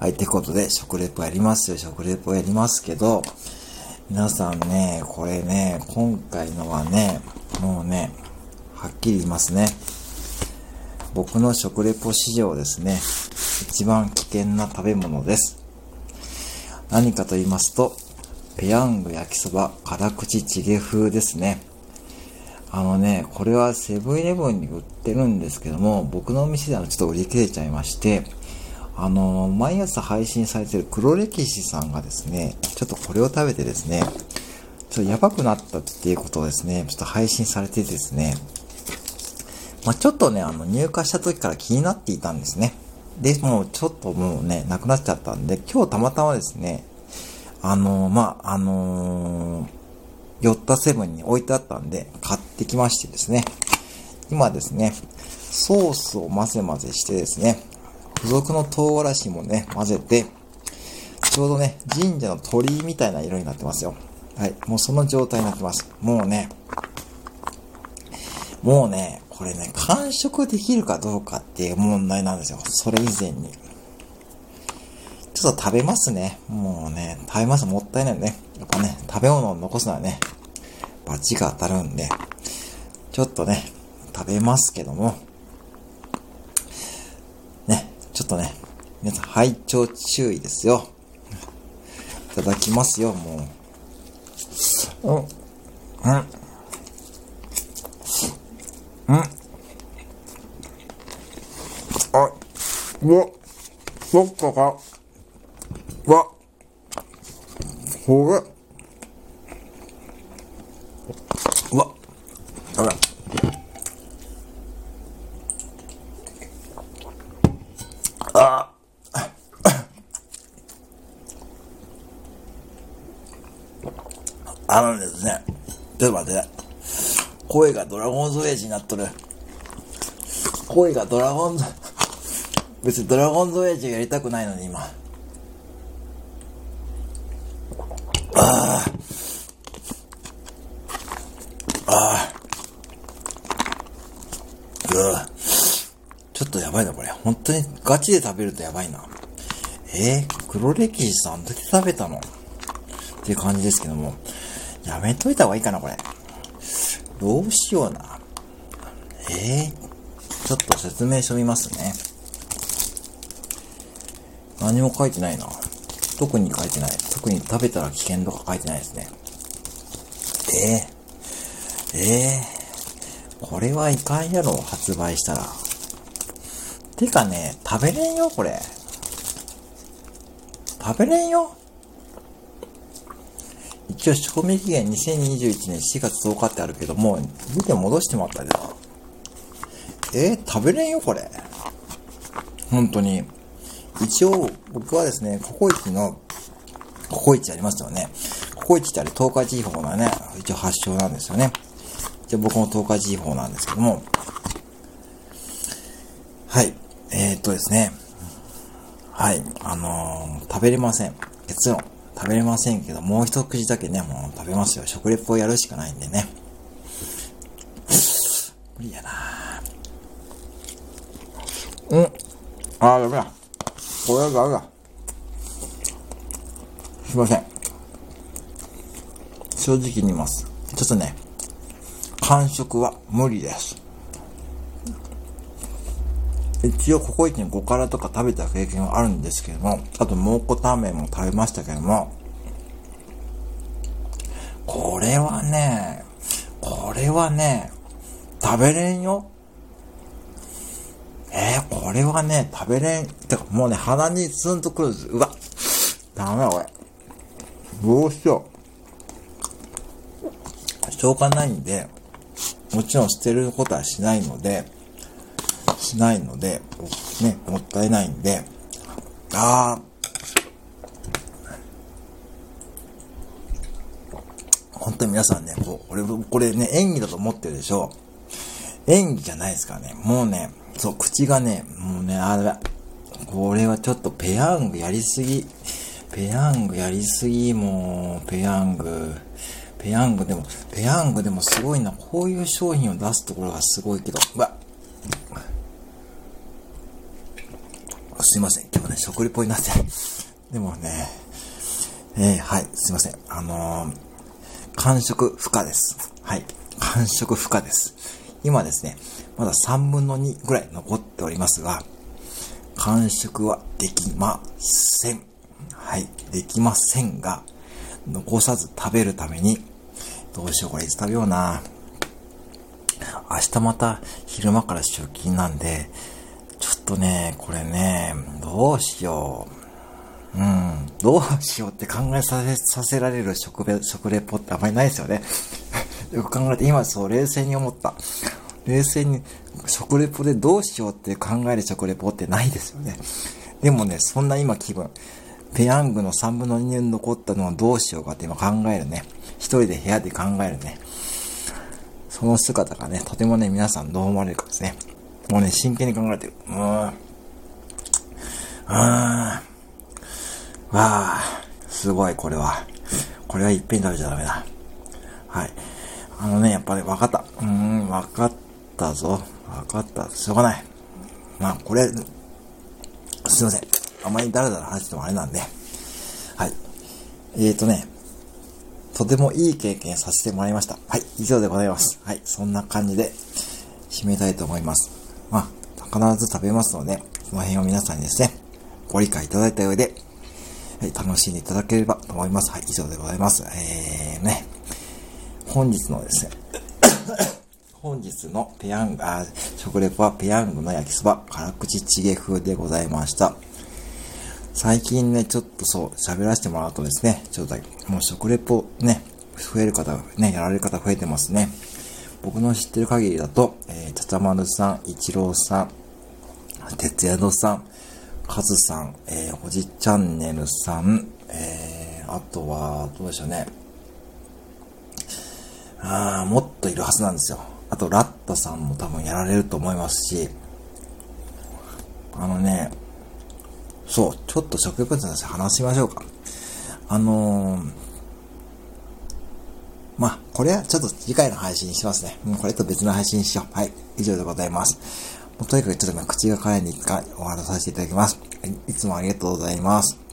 はい、ってことで、食レポやりますよ、食レポやりますけど、皆さんね、これね、今回のはね、もうね、はっきり言いますね。僕の食レポ史上ですね、一番危険な食べ物です。何かと言いますと、ペヤング焼きそば辛口チゲ風ですね。あのね、これはセブンイレブンに売ってるんですけども、僕のお店ではちょっと売り切れちゃいまして、あの、毎朝配信されてる黒歴史さんがですね、ちょっとこれを食べてですね、ちょっとやばくなったっていうことをですね、ちょっと配信されてですね、まあ、ちょっとね、あの、入荷した時から気になっていたんですね。で、もうちょっともうね、なくなっちゃったんで、今日たまたまですね、あの、まあ、あのー、寄ったセブンに置いてあったんで、買ってきましてですね、今ですね、ソースを混ぜ混ぜしてですね、付属の唐辛子もね、混ぜて、ちょうどね、神社の鳥居みたいな色になってますよ。はい。もうその状態になってます。もうね、もうね、これね、完食できるかどうかっていう問題なんですよ。それ以前に。ちょっと食べますね。もうね、食べます。もったいないね。やっぱね、食べ物を残すのはね、バチが当たるんで、ちょっとね、食べますけども、ちょっとね、皆さん、拝聴注意ですよ。いただきますよ、もう。うん。うん。うん。あ、うわ、そっかか。うわ、これ。うわ、だめ。あのですね、ちょっと待って、声がドラゴンズエイジになっとる。声がドラゴンズ、別にドラゴンズエイジやりたくないのに今。ああ。ああ。うちょっとやばいな、これ。本当にガチで食べるとやばいな。えー、黒歴史さん、どうやって食べたの？っていう感じですけども。やめといた方がいいかな、これ。どうしような。えー、ちょっと説明書見ますね。何も書いてないな。特に書いてない。特に食べたら危険とか書いてないですね。えー、えー、これはいかんやろ、発売したら。てかね、食べれんよ、これ。食べれんよ。一応賞味期限2021年4月10日ってあるけどもう、見て戻してもらったでな。えー、食べれんよ、これ。本当に。一応、僕はですね、ココイチの、ココイチありますよね。ココイチってあれ、東海地方のね、一応発祥なんですよね。一応僕も東海地方なんですけども、はい。えー、っとですね。はい。あのー、食べれません。結論。食べれませんけど、もう一口だけね、もう食べますよ。食レポをやるしかないんでね。無理やなうん。あー、ダメだ。これはダメだ。すいません。正直に言います。ちょっとね、完食は無理です。一応ココイチに5辛とか食べた経験はあるんですけども、あと蒙古タンメンも食べましたけども、これはね、これはね、食べれんよ。えー、これはね、食べれん。てか、もうね、鼻にツンとくるんです。うわ、ダメだ、これ。どうしよう。消化ないんで、もちろん捨てることはしないので、しないので、ね、もったいないんで、あー、本当に皆さんね、こう、俺、これね、演技だと思ってるでしょ演技じゃないですからね。もうね、そう、口がね、もうね、あれ、これはちょっとペヤングやりすぎ。ペヤングやりすぎ、もう、ペヤング。ペヤングでも、ペヤングでもすごいな。こういう商品を出すところがすごいけど、うわすいません。今日ね、食リポになって。でもね、えー、はい、すいません。あのー、完食不可です。はい、完食不可です。今ですね、まだ3分の2ぐらい残っておりますが、完食はできません。はい、できませんが、残さず食べるために、どうしよう、これいつ食べような。明日また昼間から出勤なんで、とね、これね、どうしよう。うん、どうしようって考えさせ、させられる食レ食レポってあんまりないですよね。よく考えて、今そう冷静に思った。冷静に食レポでどうしようって考える食レポってないですよね。でもね、そんな今気分。ペヤングの3分の2に残ったのはどうしようかって今考えるね。一人で部屋で考えるね。その姿がね、とてもね、皆さんどう思われるかですね。もうね、真剣に考えてる。うん。うん。わあ、すごい、これは。これはいっぺん食べちゃダメだ。はい。あのね、やっぱり、ね、分かった。うーん、分かったぞ。分かった。しょうがない。まあ、これ、すいません。あまりだらだら話してもあれなんで。はい。えーとね、とてもいい経験させてもらいました。はい、以上でございます。はい、そんな感じで締めたいと思います。必ず食べますので、その辺を皆さんにですね、ご理解いただいた上で、はい、楽しんでいただければと思います。はい、以上でございます。えー、ね、本日のですね、本日のペヤング、あ、食レポはペヤングの焼きそば、辛口チゲ風でございました。最近ね、ちょっとそう、喋らせてもらうとですね、ちょっともう食レポね、増える方、ね、やられる方増えてますね。僕の知ってる限りだと、えー、ちゃちゃまるさん、いちろうさん、てつやどさん、かずさん、えー、ほじチャンネルさん、えー、あとは、どうでしょうね。あー、もっといるはずなんですよ。あと、ラッタさんも多分やられると思いますし、あのね、そう、ちょっと食欲について話しましょうか。あのー、まあ、これはちょっと次回の配信にしますね。もうこれと別の配信にしよう。はい。以上でございます。もうとにかくちょっと口が辛いんで一回終わらさせていただきます。はいいつもありがとうございます。